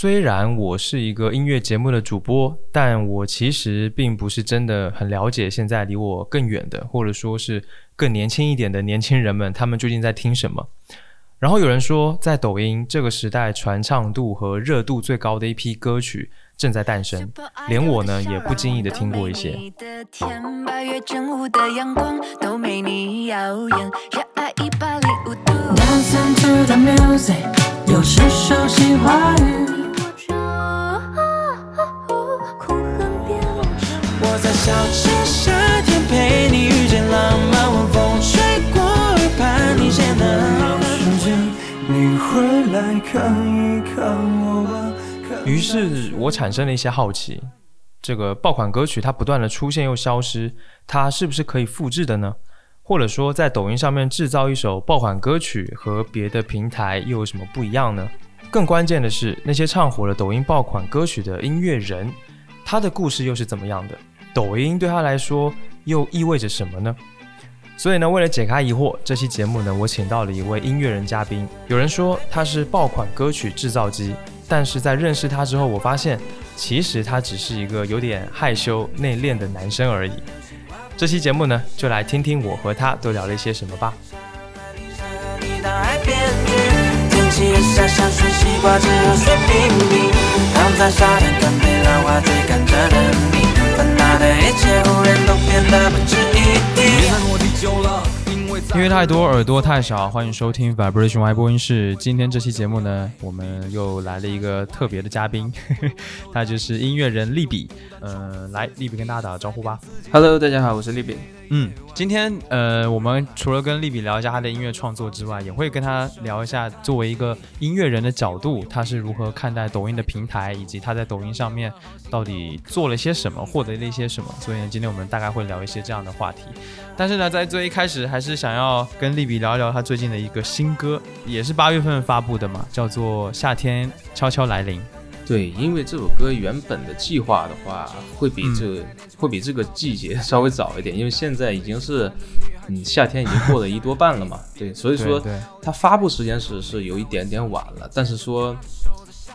虽然我是一个音乐节目的主播，但我其实并不是真的很了解现在离我更远的，或者说是更年轻一点的年轻人们，他们究竟在听什么。然后有人说，在抖音这个时代，传唱度和热度最高的一批歌曲正在诞生，连我呢也不经意的听过一些。小城夏天陪你遇见浪漫，晚风吹过耳畔，你显得瞬间你会来看一看我吧。于是我产生了一些好奇，这个爆款歌曲它不断的出现又消失，它是不是可以复制的呢？或者说在抖音上面制造一首爆款歌曲和别的平台又有什么不一样呢？更关键的是，那些唱火了抖音爆款歌曲的音乐人，他的故事又是怎么样的？抖音对他来说又意味着什么呢？所以呢，为了解开疑惑，这期节目呢，我请到了一位音乐人嘉宾。有人说他是爆款歌曲制造机，但是在认识他之后，我发现其实他只是一个有点害羞内敛的男生而已。这期节目呢，就来听听我和他都聊了一些什么吧。躺在沙滩看被浪花追赶着的你，烦恼的一切忽然都变得不值一提。音乐太多，耳朵太少。欢迎收听 Vibration Y 播音室。今天这期节目呢，我们又来了一个特别的嘉宾，他就是音乐人利比。嗯，来，利比跟大家打个招呼吧。Hello，大家好，我是利比。嗯，今天呃，我们除了跟利比聊一下他的音乐创作之外，也会跟他聊一下作为一个音乐人的角度，他是如何看待抖音的平台，以及他在抖音上面到底做了些什么，获得了一些什么。所以呢，今天我们大概会聊一些这样的话题。但是呢，在最一开始，还是想要跟利比聊一聊他最近的一个新歌，也是八月份发布的嘛，叫做《夏天悄悄来临》。对，因为这首歌原本的计划的话，会比这会比这个季节稍微早一点，因为现在已经是嗯夏天已经过了一多半了嘛。对，所以说它发布时间是是有一点点晚了，但是说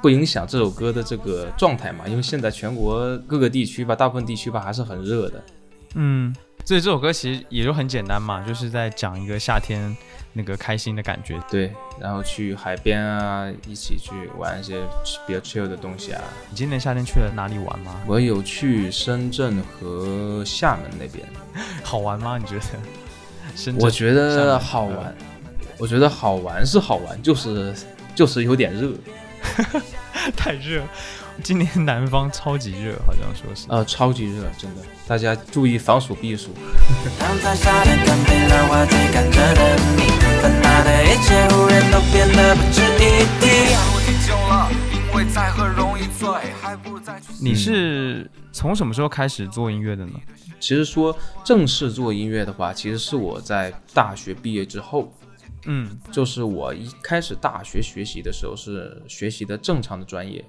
不影响这首歌的这个状态嘛，因为现在全国各个地区吧，大部分地区吧还是很热的。嗯，所以这首歌其实也就很简单嘛，就是在讲一个夏天。那个开心的感觉，对，然后去海边啊，一起去玩一些比较 chill 的东西啊。你今年夏天去了哪里玩吗？我有去深圳和厦门那边，好玩吗？你觉得？深圳？我觉得好玩，我觉得好玩是好玩，就是就是有点热，太热。今年南方超级热，好像说是呃，超级热，真的，大家注意防暑避暑。你是从什么时候开始做音乐的呢？其实说正式做音乐的话，其实是我在大学毕业之后，嗯，就是我一开始大学学习的时候是学习的正常的专业。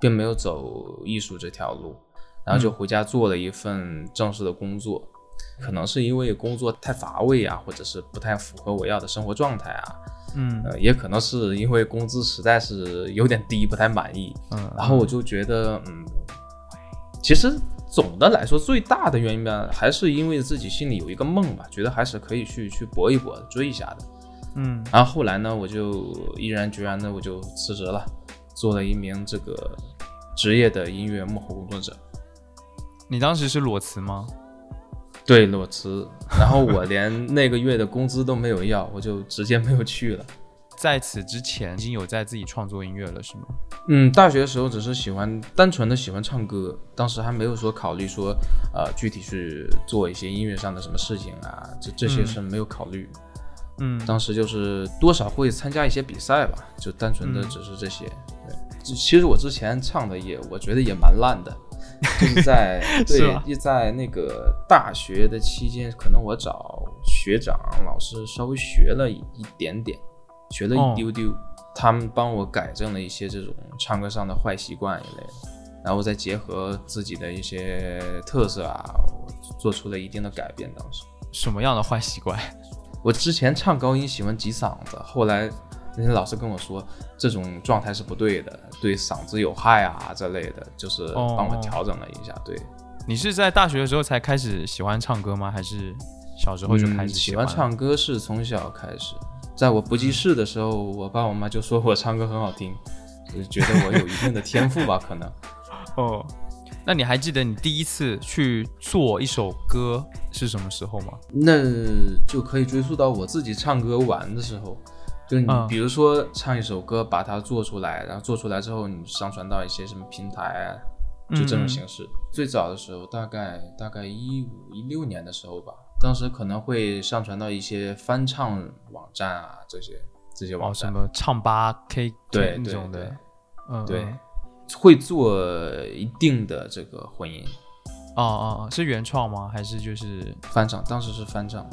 并没有走艺术这条路，然后就回家做了一份正式的工作，可能是因为工作太乏味啊，或者是不太符合我要的生活状态啊，嗯，呃，也可能是因为工资实在是有点低，不太满意，嗯，然后我就觉得，嗯，其实总的来说，最大的原因吧，还是因为自己心里有一个梦吧，觉得还是可以去去搏一搏，追一下的，嗯，然后后来呢，我就毅然决然的我就辞职了。做了一名这个职业的音乐幕后工作者。你当时是裸辞吗？对，裸辞。然后我连那个月的工资都没有要，我就直接没有去了。在此之前，已经有在自己创作音乐了，是吗？嗯，大学的时候只是喜欢，单纯的喜欢唱歌，当时还没有说考虑说，呃，具体去做一些音乐上的什么事情啊，这这些是没有考虑。嗯，当时就是多少会参加一些比赛吧，就单纯的只是这些。对，其实我之前唱的也，我觉得也蛮烂的，就是在对，在那个大学的期间，可能我找学长老师稍微学了一点点，学了一丢丢，他们帮我改正了一些这种唱歌上的坏习惯一类的，然后再结合自己的一些特色啊，做出了一定的改变。当时什么样的坏习惯？我之前唱高音喜欢挤嗓子，后来那些老师跟我说这种状态是不对的，对嗓子有害啊这类的，就是帮我调整了一下。对，你是在大学的时候才开始喜欢唱歌吗？还是小时候就开始喜欢唱歌？是从小开始，在我不记事的时候，我爸我妈就说我唱歌很好听，就觉得我有一定的天赋吧，可能。哦。那你还记得你第一次去做一首歌是什么时候吗？那就可以追溯到我自己唱歌玩的时候，就你比如说唱一首歌，把它做出来，然后做出来之后你上传到一些什么平台啊，就这种形式。最早的时候大概大概一五一六年的时候吧，当时可能会上传到一些翻唱网站啊这些这些网站，什么唱吧 K 对那种的，嗯对。会做一定的这个混音，哦哦哦，是原创吗？还是就是翻唱？当时是翻唱。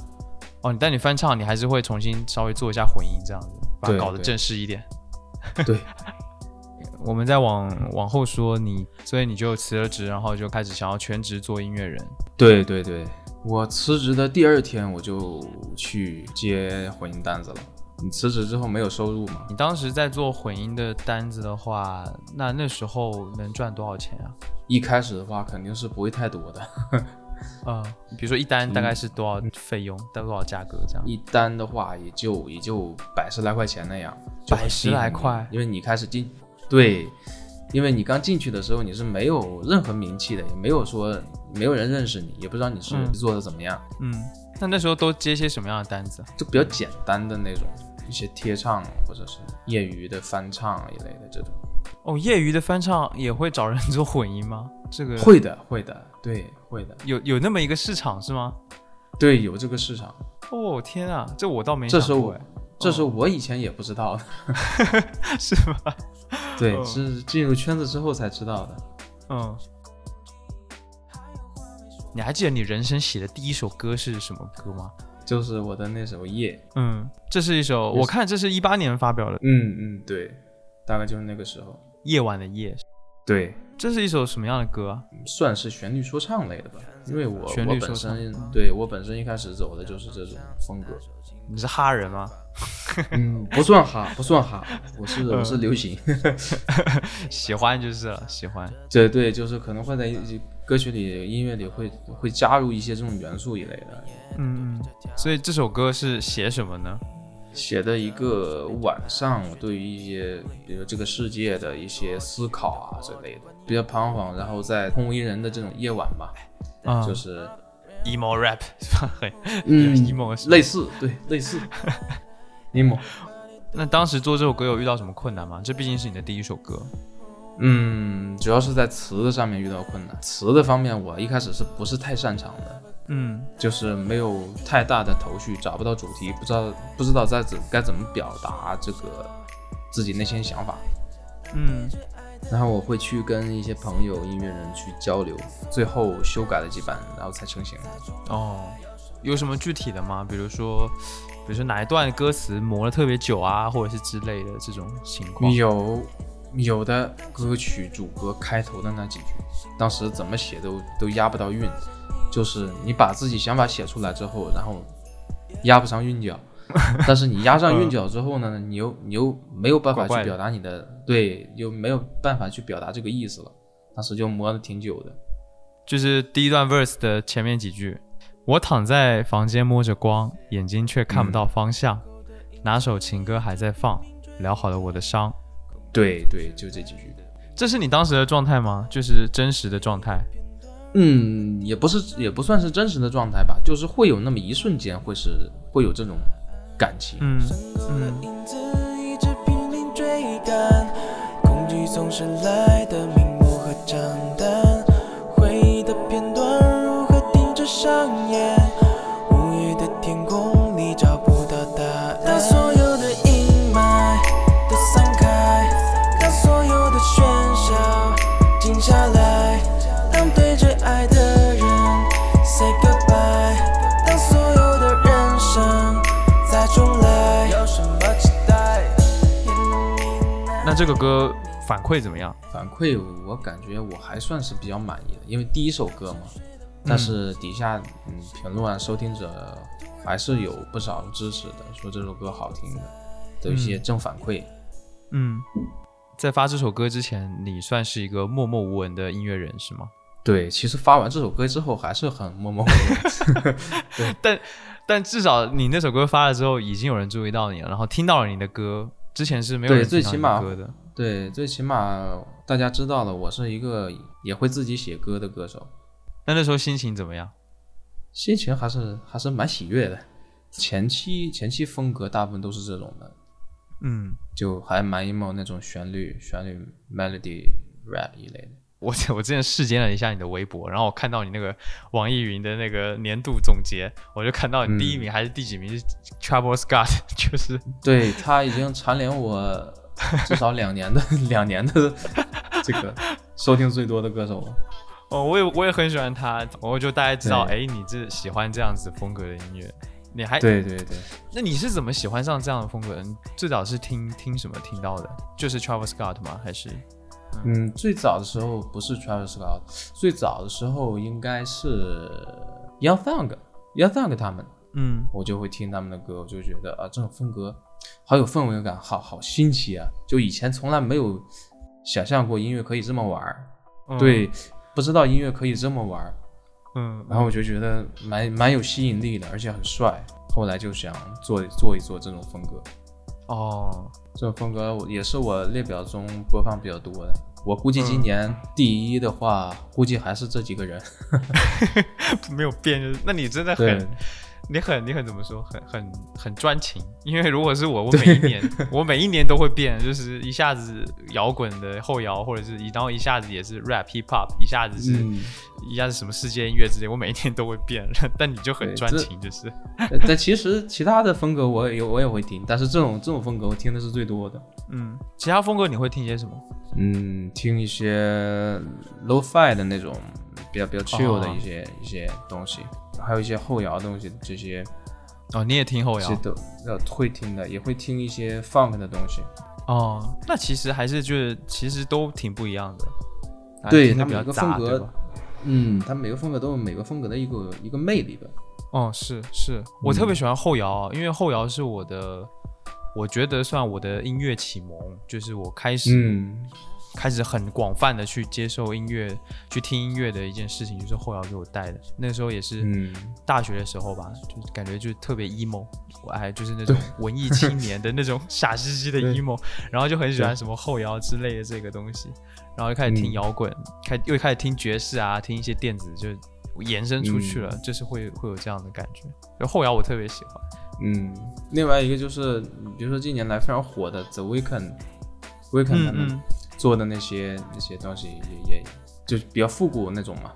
哦，但你翻唱，你还是会重新稍微做一下混音，这样子，把它搞得正式一点。对。我们再往往后说，你所以你就辞了职，然后就开始想要全职做音乐人。对对对，我辞职的第二天，我就去接混音单子了。你辞职之后没有收入吗？你当时在做混音的单子的话，那那时候能赚多少钱啊？一开始的话肯定是不会太多的。嗯，比如说一单大概是多少费用，大概多少价格这样？一单的话也就也就百十来块钱那样。百十来块？因为你开始进，对，因为你刚进去的时候你是没有任何名气的，也没有说没有人认识你，也不知道你是做的怎么样。嗯，那那时候都接些什么样的单子？就比较简单的那种。一些贴唱或者是业余的翻唱一类的这种哦，业余的翻唱也会找人做混音吗？这个会的，会的，对，会的，有有那么一个市场是吗？对，有这个市场。哦天啊，这我倒没这是我，这是我以前也不知道的，是吧？对，是进入圈子之后才知道的。嗯，你还记得你人生写的第一首歌是什么歌吗？就是我的那首《夜》，嗯，这是一首，我看这是一八年发表的，嗯嗯，对，大概就是那个时候，夜晚的夜，对，这是一首什么样的歌？算是旋律说唱类的吧，因为我旋律本身，对我本身一开始走的就是这种风格。你是哈人吗？嗯，不算哈，不算哈，我是我是流行，喜欢就是了，喜欢。对对，就是可能会在歌曲里、音乐里会会加入一些这种元素一类的。嗯嗯。所以这首歌是写什么呢？写的一个晚上，对于一些比如这个世界的一些思考啊之类的，比较彷徨，然后在空无一人的这种夜晚吧，就是。emo rap 是吧？很嗯，emo 类似，对，类似 emo。那当时做这首歌有遇到什么困难吗？这毕竟是你的第一首歌。嗯，主要是在词的上面遇到困难。词的方面，我一开始是不是太擅长的？嗯，就是没有太大的头绪，找不到主题，不知道不知道在怎该怎么表达这个自己内心想法。嗯。然后我会去跟一些朋友、音乐人去交流，最后修改了几版，然后才成型的。哦，有什么具体的吗？比如说，比如说哪一段歌词磨了特别久啊，或者是之类的这种情况？有，有的歌曲主歌开头的那几句，当时怎么写都都押不到韵，就是你把自己想法写出来之后，然后押不上韵脚。但是你压上韵脚之后呢，你又你又没有办法去表达你的对，又没有办法去表达这个意思了。当时就磨了挺久的，就是第一段 verse 的前面几句：我躺在房间摸着光，眼睛却看不到方向，哪首情歌还在放，疗好了我的伤。对对，就这几句。这是你当时的状态吗？就是真实的状态？嗯，也不是，也不算是真实的状态吧，就是会有那么一瞬间，会是会有这种。感情。嗯嗯。这个歌反馈怎么样？反馈我感觉我还算是比较满意的，因为第一首歌嘛。但是底下嗯评论啊收听者还是有不少支持的，说这首歌好听的。的一些正反馈。嗯，在发这首歌之前，你算是一个默默无闻的音乐人是吗？对，其实发完这首歌之后还是很默默无闻。对，但但至少你那首歌发了之后，已经有人注意到你了，然后听到了你的歌。之前是没有对最起码歌的。对，最起码大家知道了，我是一个也会自己写歌的歌手。那那时候心情怎么样？心情还是还是蛮喜悦的。前期前期风格大部分都是这种的，嗯，就还蛮 emo 那种旋律旋律 melody rap 一类的。我我之前试监了一下你的微博，然后我看到你那个网易云的那个年度总结，我就看到你第一名还是第几名是 Travis Scott，就是 对他已经蝉联我至少两年的 两年的这个收听最多的歌手了。哦，我也我也很喜欢他，我就大概知道，哎，你这喜欢这样子风格的音乐，你还对对对，那你是怎么喜欢上这样的风格？你最早是听听什么听到的？就是 Travis Scott 吗？还是？嗯，最早的时候不是 Travis Scott，最早的时候应该是 Young Thug，Young Thug 他们，嗯，我就会听他们的歌，我就觉得啊，这种风格好有氛围感，好好新奇啊！就以前从来没有想象过音乐可以这么玩儿，对，不知道音乐可以这么玩儿，嗯，然后我就觉得蛮蛮有吸引力的，而且很帅，后来就想做做一做这种风格。哦，这种风格也是我列表中播放比较多的。我估计今年第一的话，估计还是这几个人，没有变。就是，那你真的很。你很你很怎么说？很很很专情，因为如果是我，我每一年我每一年都会变，就是一下子摇滚的后摇，或者是一然后一下子也是 rap hip hop，一下子是一下子什么世界音乐之类，我每一年都会变。但你就很专情，就是。但其实其他的风格我也我也会听，但是这种这种风格我听的是最多的。嗯，其他风格你会听些什么？嗯，听一些 low fi 的那种比较比较 chill 的一些一些东西。还有一些后摇的东西，这些哦，你也听后摇？都呃会听的，也会听一些 funk 的东西。哦，那其实还是就是其实都挺不一样的。对，它每个风格，嗯，它每个风格都有每个风格的一个一个魅力吧。哦，是是，我特别喜欢后摇，因为后摇是我的，我觉得算我的音乐启蒙，就是我开始。开始很广泛的去接受音乐，去听音乐的一件事情，就是后摇给我带的。那时候也是大学的时候吧，就感觉就特别 emo，我还就是那种文艺青年的那种傻兮兮的 emo，然后就很喜欢什么后摇之类的这个东西，然后就开始听摇滚，开又开始听爵士啊，听一些电子，就延伸出去了，就是会会有这样的感觉。就后摇我特别喜欢。嗯，另外一个就是，比如说近年来非常火的 The Weeknd，Weeknd 他们。做的那些那些东西也也就比较复古那种嘛，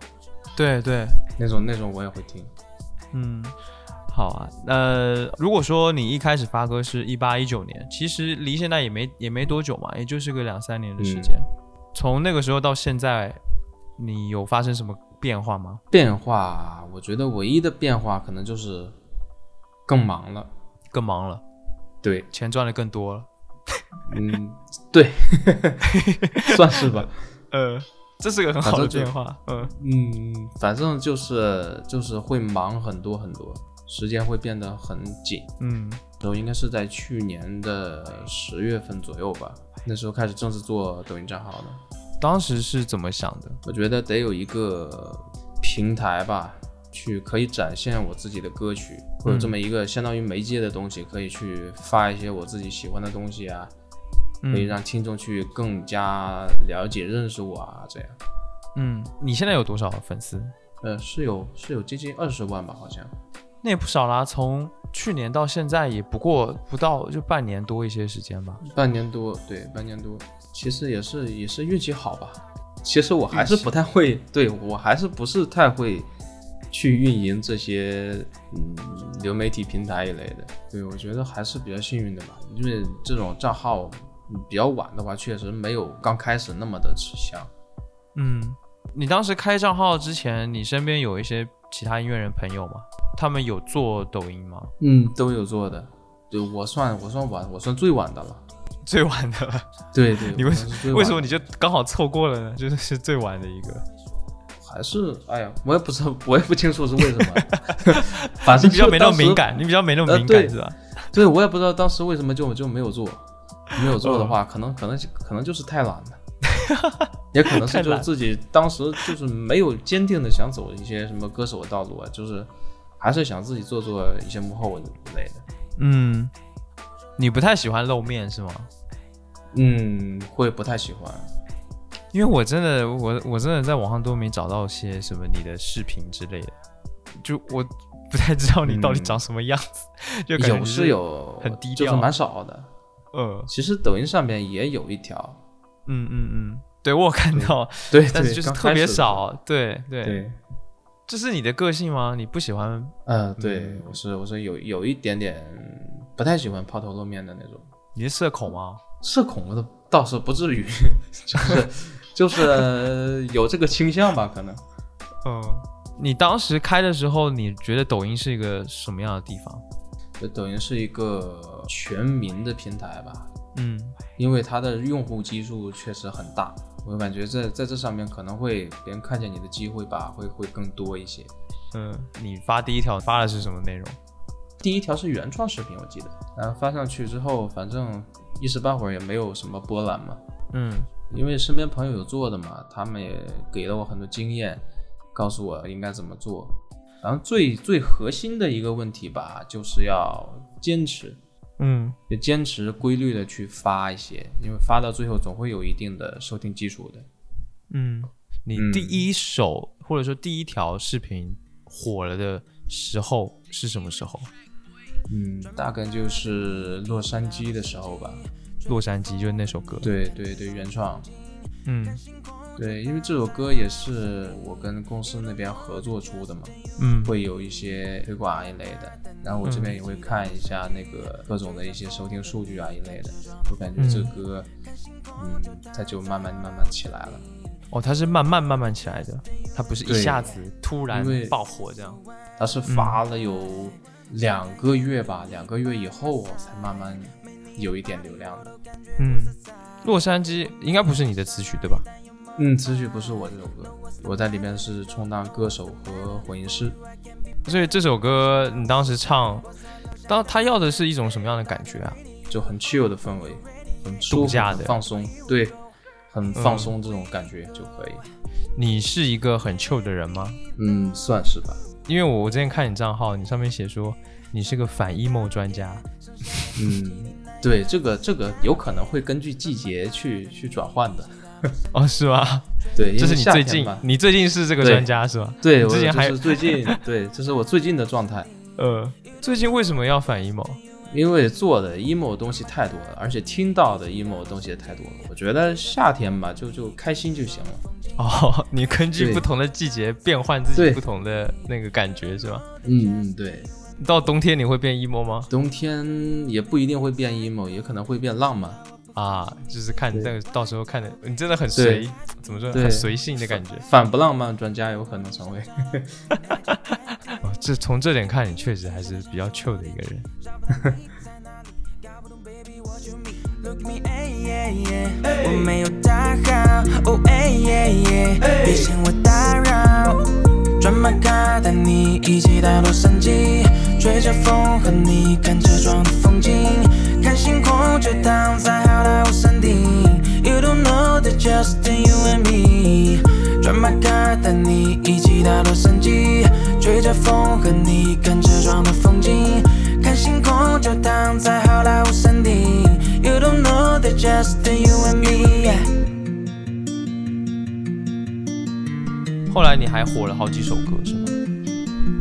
对对，那种那种我也会听。嗯，好啊。呃，如果说你一开始发歌是一八一九年，其实离现在也没也没多久嘛，也就是个两三年的时间。从那个时候到现在，你有发生什么变化吗？变化，我觉得唯一的变化可能就是更忙了，更忙了。对，钱赚的更多了。嗯，对，算是吧。呃，这是个很好的变化。嗯嗯，反正就是就是会忙很多很多，时间会变得很紧。嗯，然后应该是在去年的十月份左右吧，那时候开始正式做抖音账号的。当时是怎么想的？我觉得得有一个平台吧。去可以展现我自己的歌曲，或者这么一个相当于媒介的东西，可以去发一些我自己喜欢的东西啊，可以让听众去更加了解、认识我啊，这样。嗯，你现在有多少粉丝？呃，是有是有接近二十万吧，好像。那也不少啦，从去年到现在也不过不到就半年多一些时间吧。半年多，对，半年多。其实也是也是运气好吧。其实我还是不太会，对我还是不是太会。去运营这些嗯流媒体平台一类的，对我觉得还是比较幸运的吧。因为这种账号比较晚的话，确实没有刚开始那么的吃香。嗯，你当时开账号之前，你身边有一些其他音乐人朋友吗？他们有做抖音吗？嗯，都有做的。对我算我算晚，我算最晚的了。最晚的了。对对，你为什么为什么你就刚好错过了呢？就是是最晚的一个。还是哎呀，我也不知道，我也不清楚是为什么。反正比较没那么敏感，你比较没那么敏感是吧？对，我也不知道当时为什么就就没有做。没有做的话，可能可能可能就是太懒了，也可能是就是自己当时就是没有坚定的想走一些什么歌手的道路啊，就是还是想自己做做一些幕后之类的。嗯，你不太喜欢露面是吗？嗯，会不太喜欢，因为我真的我我真的在网上都没找到些什么你的视频之类的，就我不太知道你到底长什么样子，就有是有很低调，就是蛮少的。呃，其实抖音上面也有一条，嗯嗯嗯，对我有看到，对，但是就是特别少，对对对，这是你的个性吗？你不喜欢？嗯，对，我是我是有有一点点不太喜欢抛头露面的那种。你是社恐吗？社恐的倒是不至于，就是就是有这个倾向吧，可能。嗯，你当时开的时候，你觉得抖音是一个什么样的地方？抖音是一个全民的平台吧，嗯，因为它的用户基数确实很大，我感觉在在这上面可能会别人看见你的机会吧，会会更多一些。嗯，你发第一条发的是什么内容？第一条是原创视频，我记得，然后发上去之后，反正一时半会儿也没有什么波澜嘛。嗯，因为身边朋友有做的嘛，他们也给了我很多经验，告诉我应该怎么做。然后最最核心的一个问题吧，就是要坚持，嗯，就坚持规律的去发一些，因为发到最后总会有一定的收听基础的。嗯，你第一首或者说第一条视频火了的时候是什么时候？嗯，大概就是洛杉矶的时候吧。洛杉矶就是那首歌。对对对，原创。嗯。对，因为这首歌也是我跟公司那边合作出的嘛，嗯，会有一些推广一类的，然后我这边也会看一下那个各种的一些收听数据啊一类的，我感觉这歌，嗯，它就慢慢慢慢起来了。哦，它是慢慢慢慢起来的，它不是一下子突然爆火这样。它是发了有两个月吧，两个月以后才慢慢有一点流量的。嗯，洛杉矶应该不是你的词曲对吧？嗯，词曲不是我这首歌，我在里面是充当歌手和混音师，所以这首歌你当时唱，当他要的是一种什么样的感觉啊？就很 chill 的氛围，很度假的放松，对，很放松这种感觉就可以。你是一个很 chill 的人吗？嗯，算是吧。因为我我之前看你账号，你上面写说你是个反 emo 专家。嗯，对，这个这个有可能会根据季节去去转换的。哦，是吗？对，这是你最近，你最近是这个专家是吧？对，我之前还是最近，对，这是我最近的状态。呃，最近为什么要反 emo？因为做的 emo 东西太多了，而且听到的 emo 东西也太多了。我觉得夏天吧，就就开心就行了。哦，你根据不同的季节变换自己不同的那个感觉是吧？嗯嗯，对。到冬天你会变 emo 吗？冬天也不一定会变 emo，也可能会变浪漫。啊，就是看那个到时候看的，你真的很随，怎么说，很随性的感觉。反不浪漫专家有可能成为。哦，这从这点看，你确实还是比较 chill 的一个人。我没有打扰，别嫌我打扰。转马卡带你一起到洛杉矶，吹着风和你看车窗的风景，看星空就躺在好莱坞山顶。You don't know that just you and me。转马卡带你一起到洛杉矶，吹着风和你看车窗的风景，看星空就躺在好莱坞山顶。You don't know that just you and me。后来你还火了好几首歌是吗？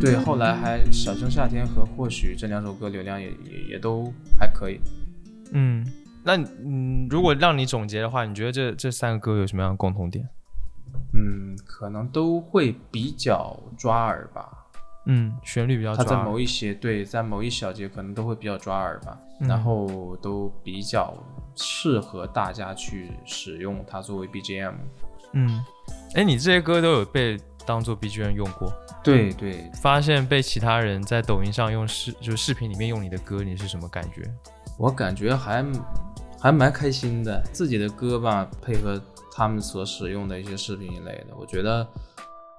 对，后来还《小声夏天》和《或许》这两首歌流量也也也都还可以。嗯，那嗯，如果让你总结的话，你觉得这这三个歌有什么样的共同点？嗯，可能都会比较抓耳吧。嗯，旋律比较抓。它在某一些对，在某一小节可能都会比较抓耳吧。然后都比较适合大家去使用它作为 BGM。嗯。哎，你这些歌都有被当做 BGM 用过？对对，发现被其他人在抖音上用视，就是视频里面用你的歌，你是什么感觉？我感觉还还蛮开心的，自己的歌吧，配合他们所使用的一些视频一类的，我觉得，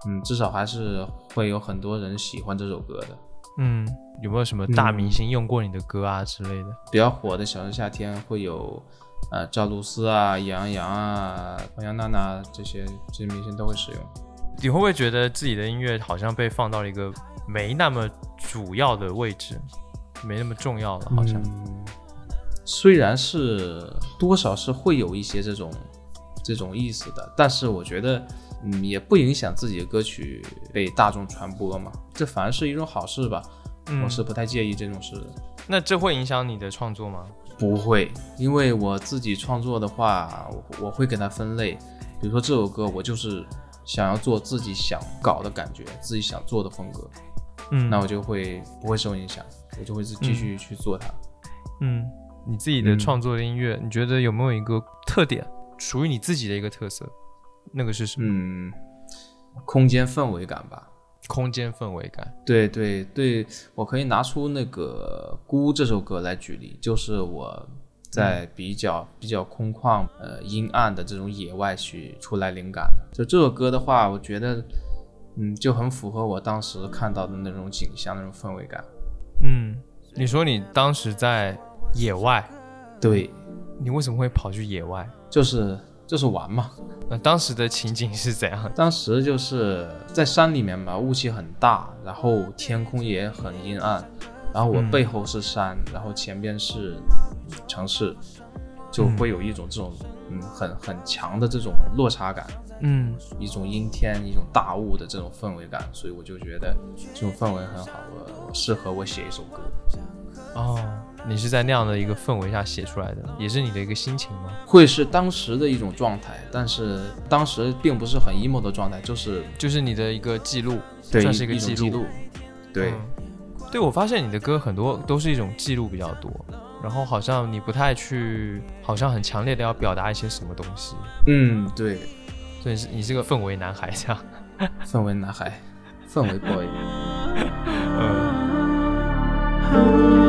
嗯，至少还是会有很多人喜欢这首歌的。嗯，有没有什么大明星用过你的歌啊之类的？比较火的《小城夏天》会有，呃，赵露思啊、杨洋啊、欧阳娜娜这些这些明星都会使用。你会不会觉得自己的音乐好像被放到了一个没那么主要的位置，没那么重要了？好像，虽然是多少是会有一些这种这种意思的，但是我觉得。嗯，也不影响自己的歌曲被大众传播嘛，这反而是一种好事吧。我是不太介意这种事的。那这会影响你的创作吗？不会，因为我自己创作的话，我我会给它分类。比如说这首歌，我就是想要做自己想搞的感觉，自己想做的风格。嗯，那我就会不会受影响，我就会继续去做它。嗯，你自己的创作的音乐，你觉得有没有一个特点，属于你自己的一个特色？那个是什么？嗯，空间氛围感吧。空间氛围感。对对对，我可以拿出那个《孤》这首歌来举例，就是我在比较比较空旷、呃阴暗的这种野外去出来灵感的。就这首歌的话，我觉得，嗯，就很符合我当时看到的那种景象、那种氛围感。嗯，你说你当时在野外？对。你为什么会跑去野外？就是。就是玩嘛，那当时的情景是怎样？当时就是在山里面嘛，雾气很大，然后天空也很阴暗，然后我背后是山，然后前边是城市，就会有一种这种嗯很很强的这种落差感，嗯，一种阴天、一种大雾的这种氛围感，所以我就觉得这种氛围很好，我适合我写一首歌。哦。你是在那样的一个氛围下写出来的，也是你的一个心情吗？会是当时的一种状态，但是当时并不是很 emo 的状态，就是就是你的一个记录，算是一个记录。对，对我发现你的歌很多都是一种记录比较多，然后好像你不太去，好像很强烈的要表达一些什么东西。嗯，对，所以是你是个氛围男孩，这样。氛围男孩，氛围 boy。嗯。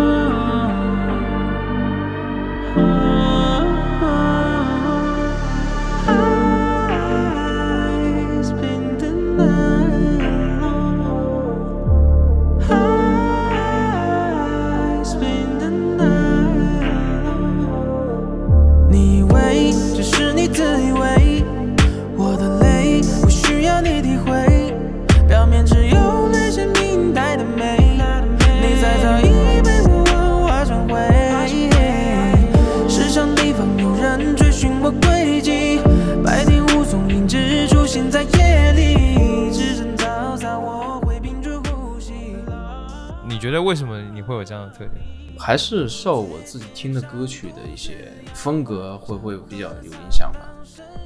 特点？还是受我自己听的歌曲的一些风格会会比较有影响吧。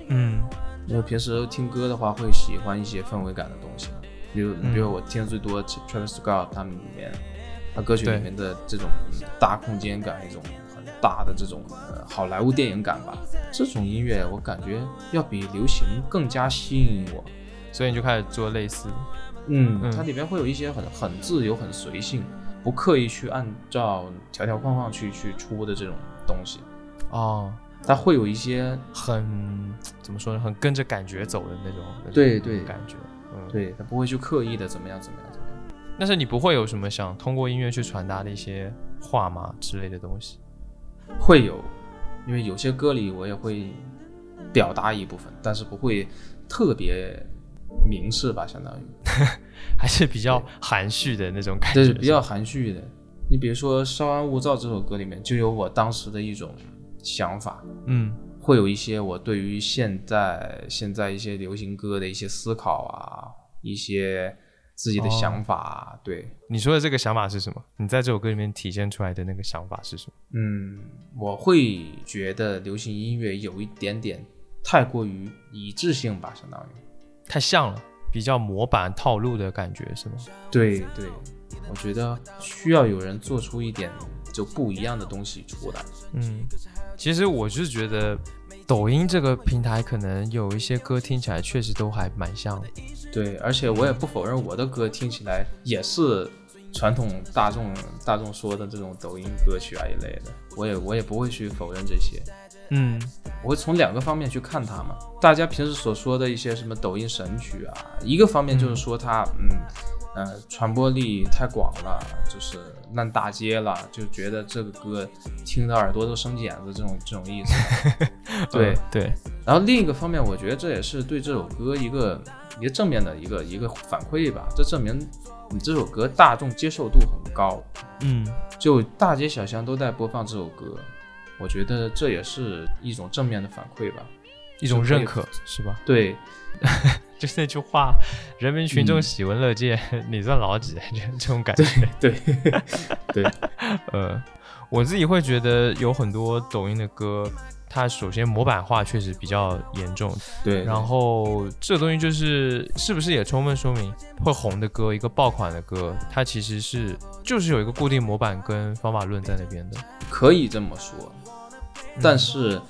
嗯，因为平时听歌的话，会喜欢一些氛围感的东西。比如，比如我听的最多 Travis Scott 他们里面，他歌曲里面的这种大空间感，一种很大的这种呃好莱坞电影感吧。这种音乐我感觉要比流行更加吸引我，所以你就开始做类似。嗯，它里面会有一些很很自由、很随性，不刻意去按照条条框框去去出的这种东西。哦，它会有一些很怎么说呢？很跟着感觉走的那种。对对，感觉。嗯，对，它不会去刻意的怎么样怎么样怎么样。但是你不会有什么想通过音乐去传达的一些话吗之类的东西？会有，因为有些歌里我也会表达一部分，但是不会特别。明示吧，相当于 还是比较含蓄的那种感觉，对，比较含蓄的。你比如说《稍安勿躁》这首歌里面，就有我当时的一种想法，嗯，会有一些我对于现在现在一些流行歌的一些思考啊，一些自己的想法。对，你说的这个想法是什么？你在这首歌里面体现出来的那个想法是什么？嗯，我会觉得流行音乐有一点点太过于一致性吧，相当于。太像了，比较模板套路的感觉是吗？对对，我觉得需要有人做出一点就不一样的东西出来。嗯，其实我是觉得抖音这个平台可能有一些歌听起来确实都还蛮像的。对，而且我也不否认我的歌听起来也是传统大众大众说的这种抖音歌曲啊一类的，我也我也不会去否认这些。嗯，我会从两个方面去看它嘛。大家平时所说的一些什么抖音神曲啊，一个方面就是说它，嗯，呃，传播力太广了，就是烂大街了，就觉得这个歌听的耳朵都生茧子，这种这种意思。对对。然后另一个方面，我觉得这也是对这首歌一个一个正面的一个一个反馈吧。这证明你这首歌大众接受度很高。嗯，就大街小巷都在播放这首歌，我觉得这也是一种正面的反馈吧，一种认可，是吧？对。就是那句话，人民群众喜闻乐见，你算老几？这这种感觉，对对，呃，我自己会觉得有很多抖音的歌，它首先模板化确实比较严重，对。然后这东西就是是不是也充分说明会红的歌，一个爆款的歌，它其实是就是有一个固定模板跟方法论在那边的，可以这么说，但是。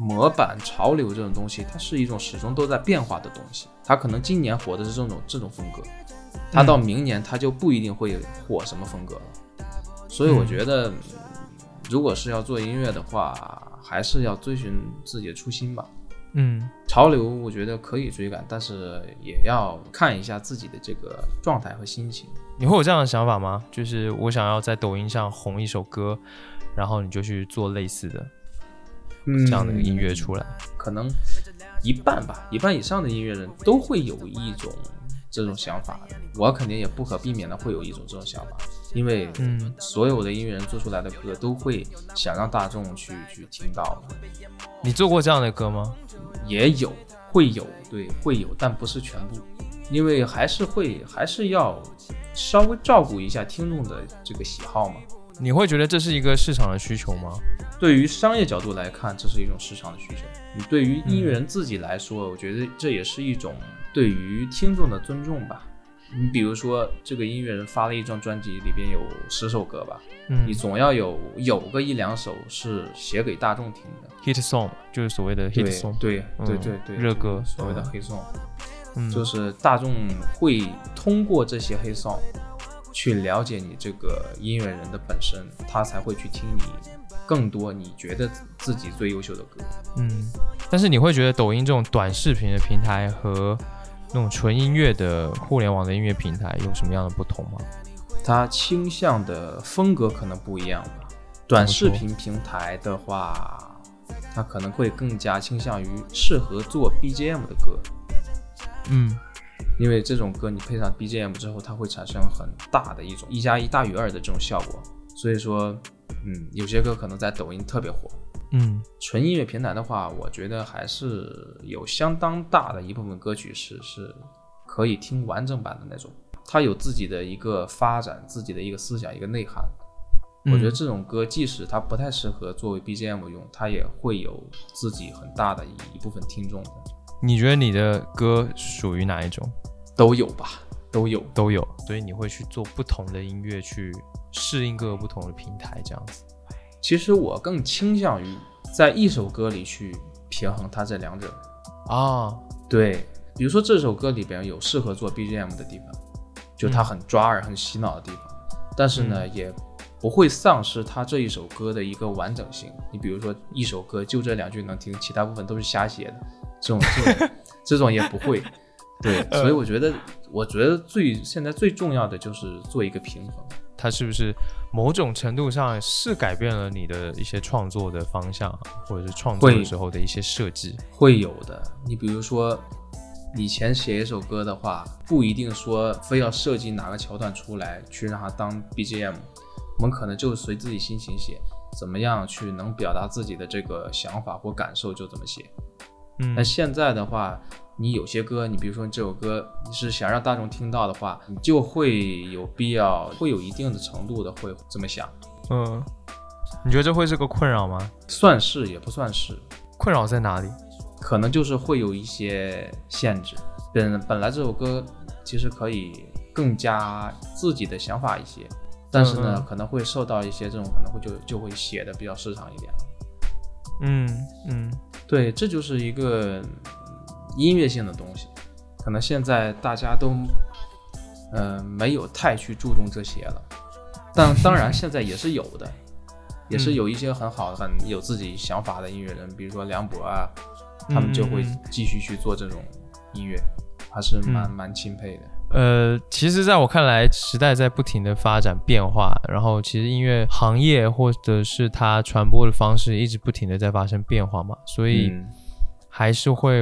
模板潮流这种东西，它是一种始终都在变化的东西。它可能今年火的是这种这种风格，它到明年它就不一定会火什么风格了。所以我觉得，如果是要做音乐的话，还是要追寻自己的初心吧。嗯，潮流我觉得可以追赶，但是也要看一下自己的这个状态和心情。你会有这样的想法吗？就是我想要在抖音上红一首歌，然后你就去做类似的。这样的音乐出来，可能一半吧，一半以上的音乐人都会有一种这种想法的。我肯定也不可避免的会有一种这种想法，因为嗯，所有的音乐人做出来的歌都会想让大众去去听到。你做过这样的歌吗？也有，会有，对，会有，但不是全部，因为还是会还是要稍微照顾一下听众的这个喜好嘛。你会觉得这是一个市场的需求吗？对于商业角度来看，这是一种市场的需求。你对于音乐人自己来说，我觉得这也是一种对于听众的尊重吧。你比如说，这个音乐人发了一张专辑，里边有十首歌吧，嗯，你总要有有个一两首是写给大众听的，hit song 就是所谓的 hit song，对对对对，热歌，所谓的黑 song，就是大众会通过这些黑 song 去了解你这个音乐人的本身，他才会去听你。更多你觉得自己最优秀的歌，嗯，但是你会觉得抖音这种短视频的平台和那种纯音乐的互联网的音乐平台有什么样的不同吗？它倾向的风格可能不一样吧。短视频平台的话，它可能会更加倾向于适合做 BGM 的歌，嗯，因为这种歌你配上 BGM 之后，它会产生很大的一种一加一大于二的这种效果，所以说。嗯，有些歌可能在抖音特别火。嗯，纯音乐平台的话，我觉得还是有相当大的一部分歌曲是是可以听完整版的那种。它有自己的一个发展，自己的一个思想，一个内涵。我觉得这种歌即使它不太适合作为 BGM 用，它也会有自己很大的一部分听众的。你觉得你的歌属于哪一种？都有吧，都有，都有。所以你会去做不同的音乐去。适应各个不同的平台，这样子。其实我更倾向于在一首歌里去平衡它这两者。啊，对，比如说这首歌里边有适合做 BGM 的地方，就它很抓耳、很洗脑的地方，但是呢，也不会丧失它这一首歌的一个完整性。你比如说一首歌就这两句能听，其他部分都是瞎写的，这种这种这种也不会。对，所以我觉得，我觉得最现在最重要的就是做一个平衡。它是不是某种程度上是改变了你的一些创作的方向，或者是创作的时候的一些设计？会有的。你比如说，以前写一首歌的话，不一定说非要设计哪个桥段出来去让它当 BGM，我们可能就随自己心情写，怎么样去能表达自己的这个想法或感受就怎么写。嗯，那现在的话。你有些歌，你比如说这首歌，你是想让大众听到的话，你就会有必要，会有一定的程度的会这么想。嗯，你觉得这会是个困扰吗？算是也不算是。困扰在哪里？可能就是会有一些限制。本本来这首歌其实可以更加自己的想法一些，但是呢，可能会受到一些这种可能会就就会写的比较市场一点。嗯嗯，对，这就是一个。音乐性的东西，可能现在大家都，呃，没有太去注重这些了。但 当然，现在也是有的，也是有一些很好、很有自己想法的音乐人，比如说梁博啊，他们就会继续去做这种音乐，还是蛮蛮钦佩的。呃，其实，在我看来，时代在不停的发展变化，然后其实音乐行业或者是它传播的方式一直不停的在发生变化嘛，所以还是会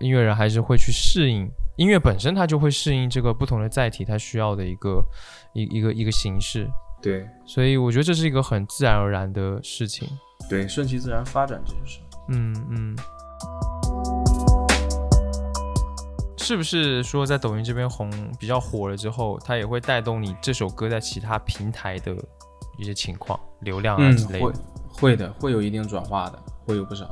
音乐人还是会去适应音乐本身，它就会适应这个不同的载体，它需要的一个一一个一个形式。对，所以我觉得这是一个很自然而然的事情。对，顺其自然发展，这件事。嗯嗯。是不是说在抖音这边红比较火了之后，它也会带动你这首歌在其他平台的一些情况、流量啊之类的？会会的，会有一定转化的，会有不少。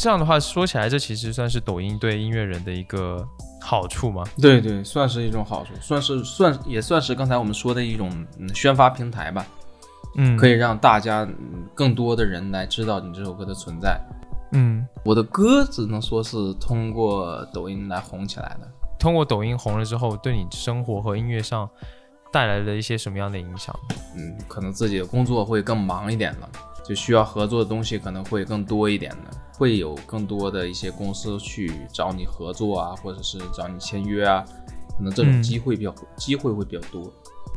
这样的话说起来，这其实算是抖音对音乐人的一个好处吗？对对，算是一种好处，算是算也算是刚才我们说的一种宣发平台吧。嗯，可以让大家更多的人来知道你这首歌的存在。嗯，我的歌只能说是通过抖音来红起来的。通过抖音红了之后，对你生活和音乐上带来了一些什么样的影响？嗯，可能自己的工作会更忙一点了，就需要合作的东西可能会更多一点的，会有更多的一些公司去找你合作啊，或者是找你签约啊，可能这种机会比较机会会比较多，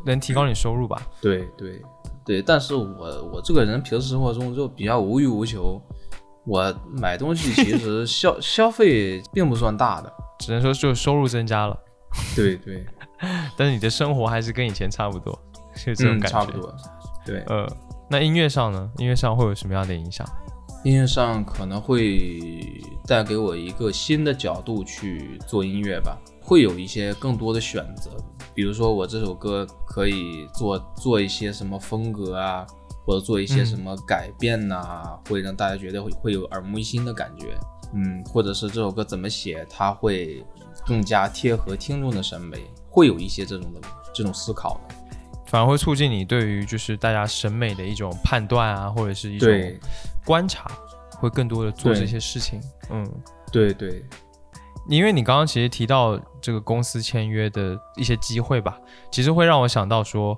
能提高你收入吧？对对对，但是我我这个人平时生活中就比较无欲无求，我买东西 其实消消费并不算大的。只能说就收入增加了，对 对，但是你的生活还是跟以前差不多，就这种感觉。差不多，对。呃，那音乐上呢？音乐上会有什么样的影响？音乐上可能会带给我一个新的角度去做音乐吧，会有一些更多的选择。比如说我这首歌可以做做一些什么风格啊，或者做一些什么改变呐，会让大家觉得会会有耳目一新的感觉。嗯，或者是这首歌怎么写，它会更加贴合听众的审美，会有一些这种的这种思考的，反而会促进你对于就是大家审美的一种判断啊，或者是一种观察，会更多的做这些事情。嗯，对对，因为你刚刚其实提到这个公司签约的一些机会吧，其实会让我想到说，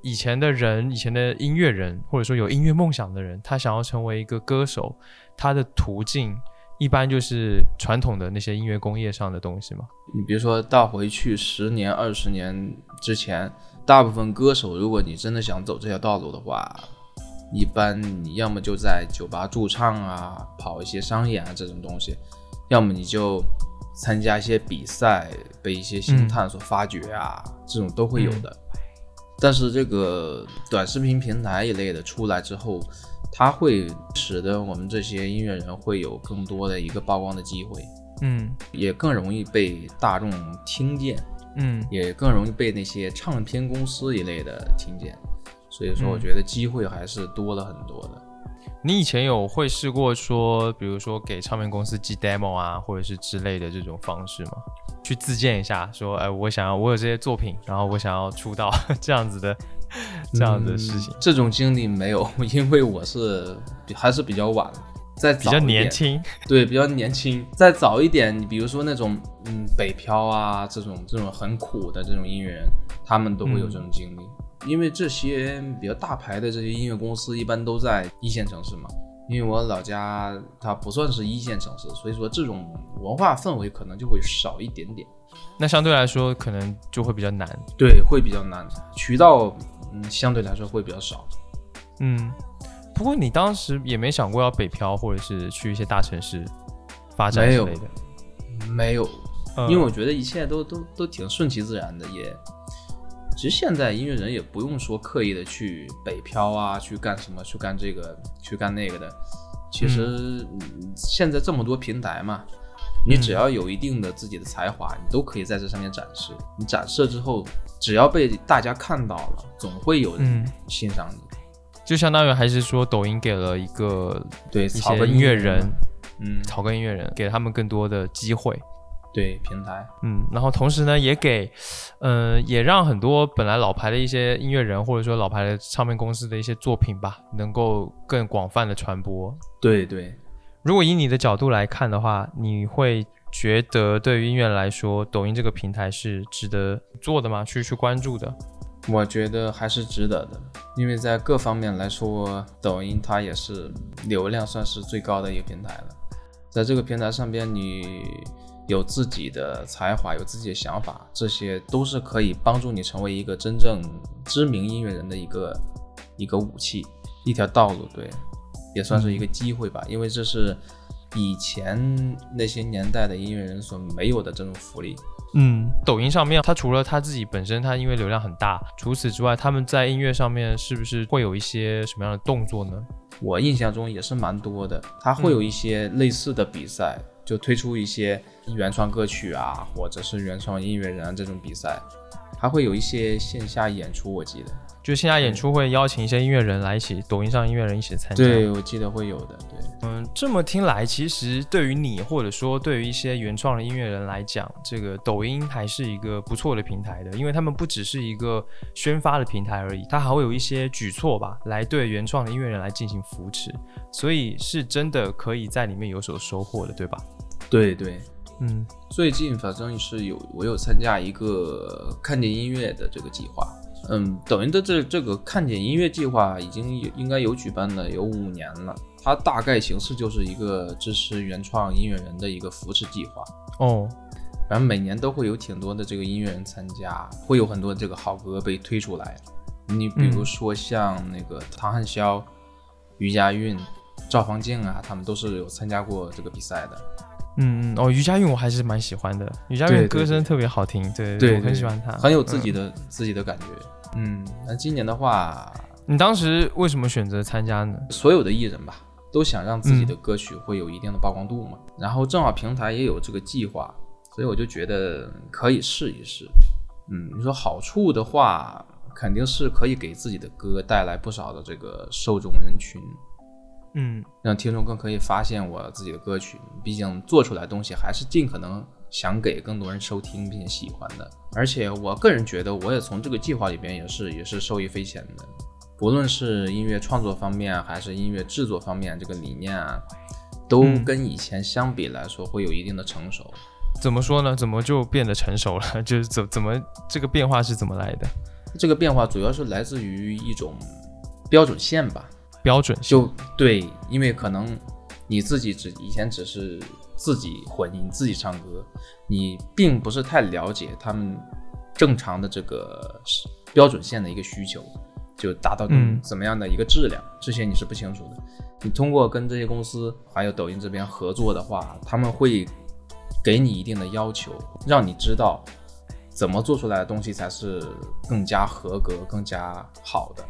以前的人，以前的音乐人，或者说有音乐梦想的人，他想要成为一个歌手，他的途径。一般就是传统的那些音乐工业上的东西嘛。你比如说倒回去十年、二十年之前，大部分歌手，如果你真的想走这条道路的话，一般你要么就在酒吧驻唱啊，跑一些商演啊这种东西，要么你就参加一些比赛，被一些星探所发掘啊，这种都会有的。但是这个短视频平台一类的出来之后，它会使得我们这些音乐人会有更多的一个曝光的机会，嗯，也更容易被大众听见，嗯，也更容易被那些唱片公司一类的听见，所以说我觉得机会还是多了很多的。你以前有会试过说，比如说给唱片公司寄 demo 啊，或者是之类的这种方式吗？去自荐一下，说，哎，我想要，我有这些作品，然后我想要出道 这样子的。这样的事情，这种经历没有，因为我是还是比较晚，再比较年轻，对，比较年轻。再早一点，你比如说那种嗯北漂啊，这种这种很苦的这种音乐人，他们都会有这种经历。因为这些比较大牌的这些音乐公司一般都在一线城市嘛。因为我老家它不算是一线城市，所以说这种文化氛围可能就会少一点点。那相对来说，可能就会比较难，对，会比较难，渠道。嗯，相对来说会比较少。嗯，不过你当时也没想过要北漂，或者是去一些大城市发展之类的。没有，因为我觉得一切都都都挺顺其自然的。也，其实现在音乐人也不用说刻意的去北漂啊，去干什么，去干这个，去干那个的。其实现在这么多平台嘛，你只要有一定的自己的才华，你都可以在这上面展示。你展示之后。只要被大家看到了，总会有人欣赏你。就相当于还是说，抖音给了一个对一些音乐人，嗯，草根音乐人，给他们更多的机会，对平台，嗯，然后同时呢，也给，呃，也让很多本来老牌的一些音乐人，或者说老牌的唱片公司的一些作品吧，能够更广泛的传播。对对，如果以你的角度来看的话，你会。觉得对于音乐来说，抖音这个平台是值得做的吗？去去关注的？我觉得还是值得的，因为在各方面来说，抖音它也是流量算是最高的一个平台了。在这个平台上边，你有自己的才华，有自己的想法，这些都是可以帮助你成为一个真正知名音乐人的一个一个武器，一条道路，对，也算是一个机会吧，因为这是以前那些年代的音乐人所没有的这种福利。嗯，抖音上面，他除了他自己本身，他因为流量很大，除此之外，他们在音乐上面是不是会有一些什么样的动作呢？我印象中也是蛮多的，他会有一些类似的比赛，就推出一些原创歌曲啊，或者是原创音乐人这种比赛，还会有一些线下演出，我记得。就线下演出会邀请一些音乐人来一起，抖音上音乐人一起参加。对，我记得会有的。对，嗯，这么听来，其实对于你或者说对于一些原创的音乐人来讲，这个抖音还是一个不错的平台的，因为他们不只是一个宣发的平台而已，它还会有一些举措吧，来对原创的音乐人来进行扶持，所以是真的可以在里面有所收获的，对吧？对对，嗯，最近反正是有我有参加一个看见音乐的这个计划。嗯，抖音的这这个看见音乐计划已经有应该有举办了有五年了。它大概形式就是一个支持原创音乐人的一个扶持计划。哦，反正每年都会有挺多的这个音乐人参加，会有很多这个好歌被推出来。你比如说像那个唐汉霄、余佳韵、赵方静啊，他们都是有参加过这个比赛的。嗯嗯，哦，余佳韵我还是蛮喜欢的，余佳运歌声特别好听，对对，我很喜欢他，很有自己的自己的感觉。嗯，那今年的话，你当时为什么选择参加呢？所有的艺人吧，都想让自己的歌曲会有一定的曝光度嘛。然后正好平台也有这个计划，所以我就觉得可以试一试。嗯，你说好处的话，肯定是可以给自己的歌带来不少的这个受众人群。嗯，让听众更可以发现我自己的歌曲。毕竟做出来东西还是尽可能。想给更多人收听并且喜欢的，而且我个人觉得，我也从这个计划里边也是也是受益匪浅的。不论是音乐创作方面，还是音乐制作方面，这个理念啊，都跟以前相比来说会有一定的成熟。怎么说呢？怎么就变得成熟了？就是怎怎么这个变化是怎么来的？这个变化主要是来自于一种标准线吧。标准就对，因为可能你自己只以前只是。自己混音，自己唱歌，你并不是太了解他们正常的这个标准线的一个需求，就达到怎么样的一个质量，这些你是不清楚的。你通过跟这些公司还有抖音这边合作的话，他们会给你一定的要求，让你知道怎么做出来的东西才是更加合格、更加好的。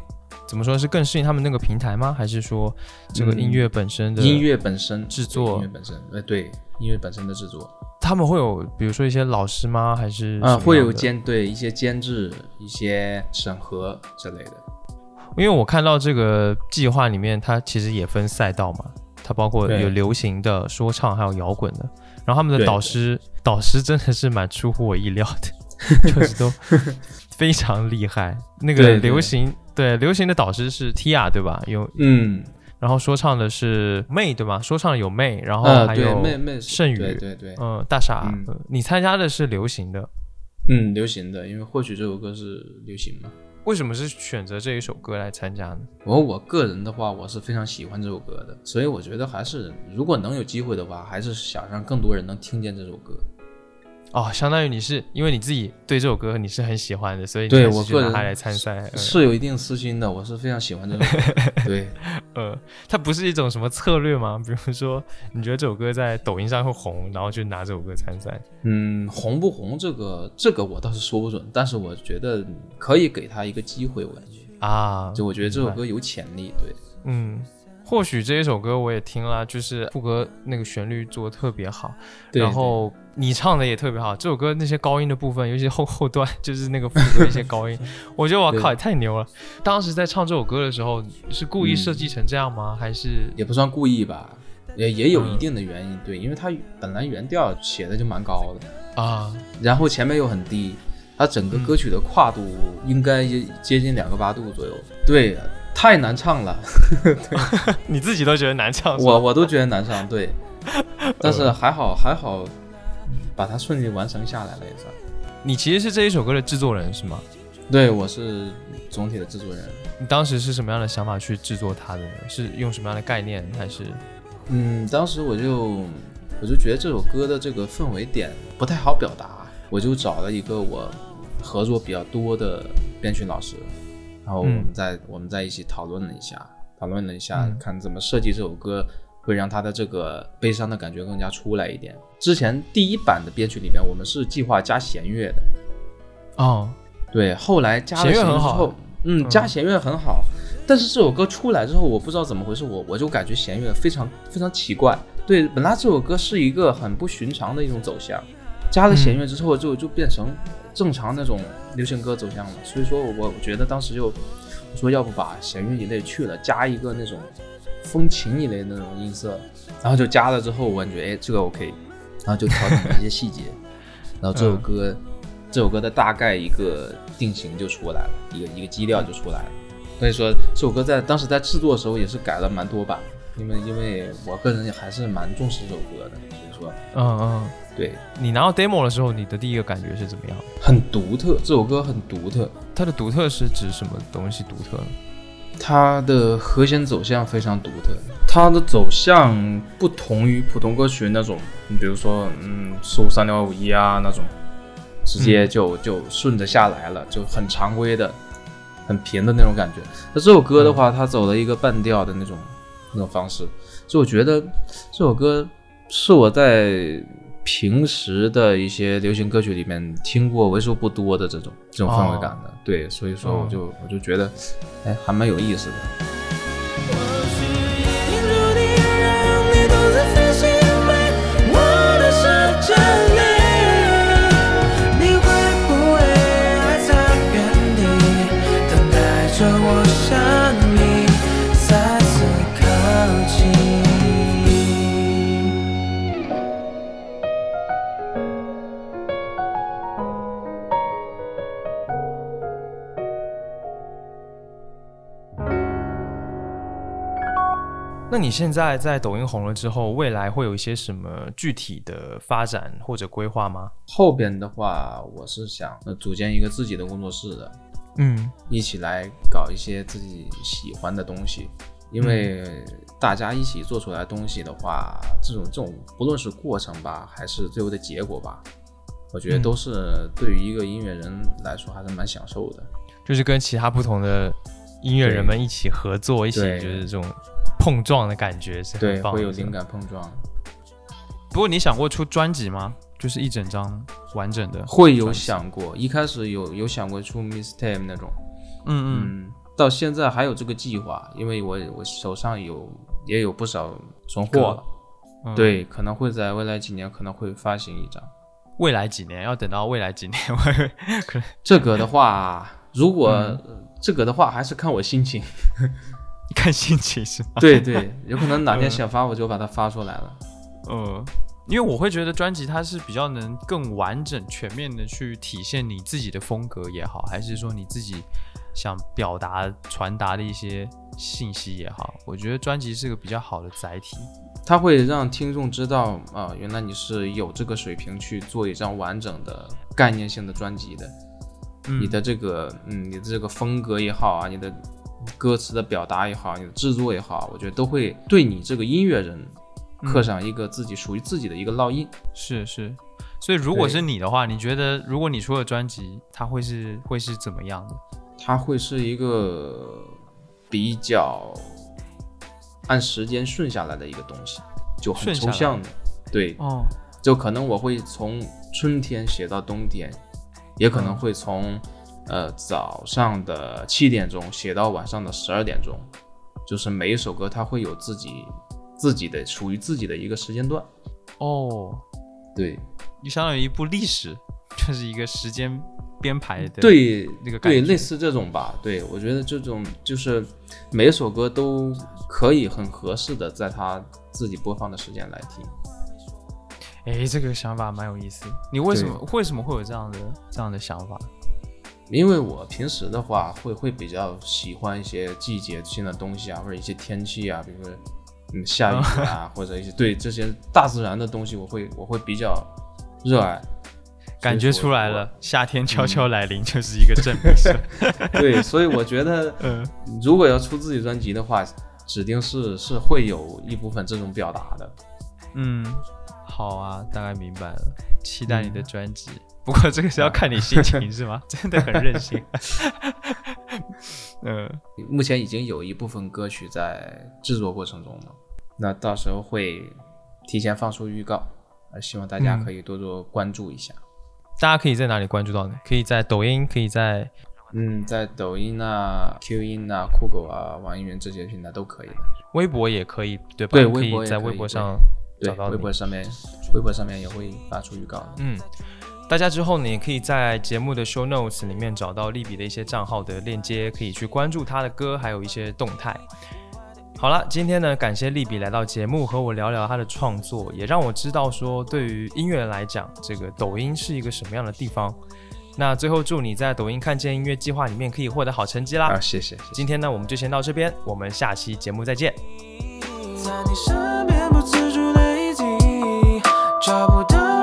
怎么说是更适应他们那个平台吗？还是说这个音乐本身的音乐本身制作？音乐本身，呃，对，音乐本身的制作，他们会有比如说一些老师吗？还是啊，会有监对一些监制、一些审核之类的。因为我看到这个计划里面，它其实也分赛道嘛，它包括有流行的、说唱，还有摇滚的。然后他们的导师，导师真的是蛮出乎我意料的，就是都非常厉害。那个流行。对，流行的导师是 Tia 对吧？有嗯，然后说唱的是妹对吧？说唱有妹，然后还有妹妹盛宇，对对对，嗯，大傻，你参加的是流行的，嗯，流行的，因为或许这首歌是流行嘛。为什么是选择这一首歌来参加呢？我我个人的话，我是非常喜欢这首歌的，所以我觉得还是如果能有机会的话，还是想让更多人能听见这首歌。哦，相当于你是因为你自己对这首歌你是很喜欢的，所以对我个人他来参赛是有一定私心的。我是非常喜欢这首歌。对，呃，它不是一种什么策略吗？比如说，你觉得这首歌在抖音上会红，然后就拿这首歌参赛？嗯，红不红这个这个我倒是说不准，但是我觉得可以给他一个机会，我感觉啊，就我觉得这首歌有潜力。对，嗯。或许这一首歌我也听了，就是副歌那个旋律做的特别好，然后你唱的也特别好。这首歌那些高音的部分，尤其后后段，就是那个副歌一些高音，我觉得我靠也太牛了。当时在唱这首歌的时候，是故意设计成这样吗？还是也不算故意吧？也也有一定的原因。对，因为它本来原调写的就蛮高的啊，然后前面又很低，它整个歌曲的跨度应该接近两个八度左右。对。太难唱了，你自己都觉得难唱，我我都觉得难唱，对，但是还好还好，把它顺利完成下来了也算。你其实是这一首歌的制作人是吗？对，我是总体的制作人。你当时是什么样的想法去制作它的呢？是用什么样的概念？还是？嗯，当时我就我就觉得这首歌的这个氛围点不太好表达，我就找了一个我合作比较多的编曲老师，然后我们在我们在一起讨论了一下，讨论了一下，看怎么设计这首歌会让他的这个悲伤的感觉更加出来一点。之前第一版的编曲里面，我们是计划加弦乐的，哦，对，后来加了弦乐之后，嗯，加弦乐很好。但是这首歌出来之后，我不知道怎么回事，我我就感觉弦乐非常非常奇怪。对，本来这首歌是一个很不寻常的一种走向，加了弦乐之后，就就变成正常那种流行歌走向了。所以说我我觉得当时就我说，要不把弦乐一类去了，加一个那种风琴一类的那种音色，然后就加了之后，我感觉哎这个 OK，然后就调整了一些细节，然后这首歌这首歌的大概一个定型就出来了，一个一个基调就出来了。所以说这首歌在当时在制作的时候也是改了蛮多版，因为因为我个人也还是蛮重视这首歌的，所以说，嗯嗯，对你拿到 demo 的时候，你的第一个感觉是怎么样？很独特，这首歌很独特。它的独特是指什么东西独特？它的和弦走向非常独特，它的走向不同于普通歌曲那种，你比如说，嗯，四五三六二五一啊那种，直接就就顺着下来了，就很常规的。很平的那种感觉。那这首歌的话，它走了一个半调的那种那种方式，就我觉得这首歌是我在平时的一些流行歌曲里面听过为数不多的这种这种氛围感的。对，所以说我就我就觉得，哎，还蛮有意思的。你现在在抖音红了之后，未来会有一些什么具体的发展或者规划吗？后边的话，我是想组建一个自己的工作室的，嗯，一起来搞一些自己喜欢的东西，因为大家一起做出来东西的话，这种这种不论是过程吧，还是最后的结果吧，我觉得都是对于一个音乐人来说还是蛮享受的，就是跟其他不同的音乐人们一起合作，一起就是这种。碰撞的感觉是对，会有灵感碰撞。不过你想过出专辑吗？就是一整张完整的？会有想过，一开始有有想过出 mistake 那种。嗯嗯。到现在还有这个计划，因为我我手上有也有不少存货。对，可能会在未来几年可能会发行一张。未来几年要等到未来几年？这个的话，如果这个的话，还是看我心情。看心情是吗？对对，有可能哪天想发我就把它发出来了。呃，因为我会觉得专辑它是比较能更完整、全面的去体现你自己的风格也好，还是说你自己想表达、传达的一些信息也好，我觉得专辑是个比较好的载体。它会让听众知道啊，原来你是有这个水平去做一张完整的概念性的专辑的。你的这个，嗯，你的这个风格也好啊，你的。歌词的表达也好，你的制作也好，我觉得都会对你这个音乐人刻上一个自己属于自己的一个烙印。是是，所以如果是你的话，你觉得如果你出了专辑，它会是会是怎么样的？它会是一个比较按时间顺下来的一个东西，就很抽象的。对，哦，就可能我会从春天写到冬天，也可能会从。呃，早上的七点钟写到晚上的十二点钟，就是每一首歌它会有自己自己的属于自己的一个时间段。哦，对，就相当于一部历史，就是一个时间编排的。对，那个对，类似这种吧。对，我觉得这种就是每一首歌都可以很合适的在它自己播放的时间来听。哎，这个想法蛮有意思。你为什么为什么会有这样的这样的想法？因为我平时的话会会比较喜欢一些季节性的东西啊，或者一些天气啊，比如说嗯下雨啊，或者一些对这些大自然的东西，我会我会比较热爱。感觉出来了，夏天悄悄来临就是一个证明。对，所以我觉得，嗯，如果要出自己专辑的话，指定是是会有一部分这种表达的。嗯，好啊，大概明白了。期待你的专辑，不过这个是要看你心情是吗？真的很任性。嗯，目前已经有一部分歌曲在制作过程中了，那到时候会提前放出预告，呃，希望大家可以多多关注一下。大家可以在哪里关注到呢？可以在抖音，可以在嗯，在抖音啊、Q 音啊、酷狗啊、网易云这些平台都可以的。微博也可以，对吧？对，可以在微博上找到。微博上面，微博上面也会发出预告。嗯，大家之后呢，也可以在节目的 show notes 里面找到利比的一些账号的链接，可以去关注他的歌，还有一些动态。好了，今天呢，感谢利比来到节目和我聊聊他的创作，也让我知道说，对于音乐来讲，这个抖音是一个什么样的地方。那最后祝你在抖音看见音乐计划里面可以获得好成绩啦！啊，谢谢。今天呢，我们就先到这边，我们下期节目再见。在你身边不自主累积，找不到。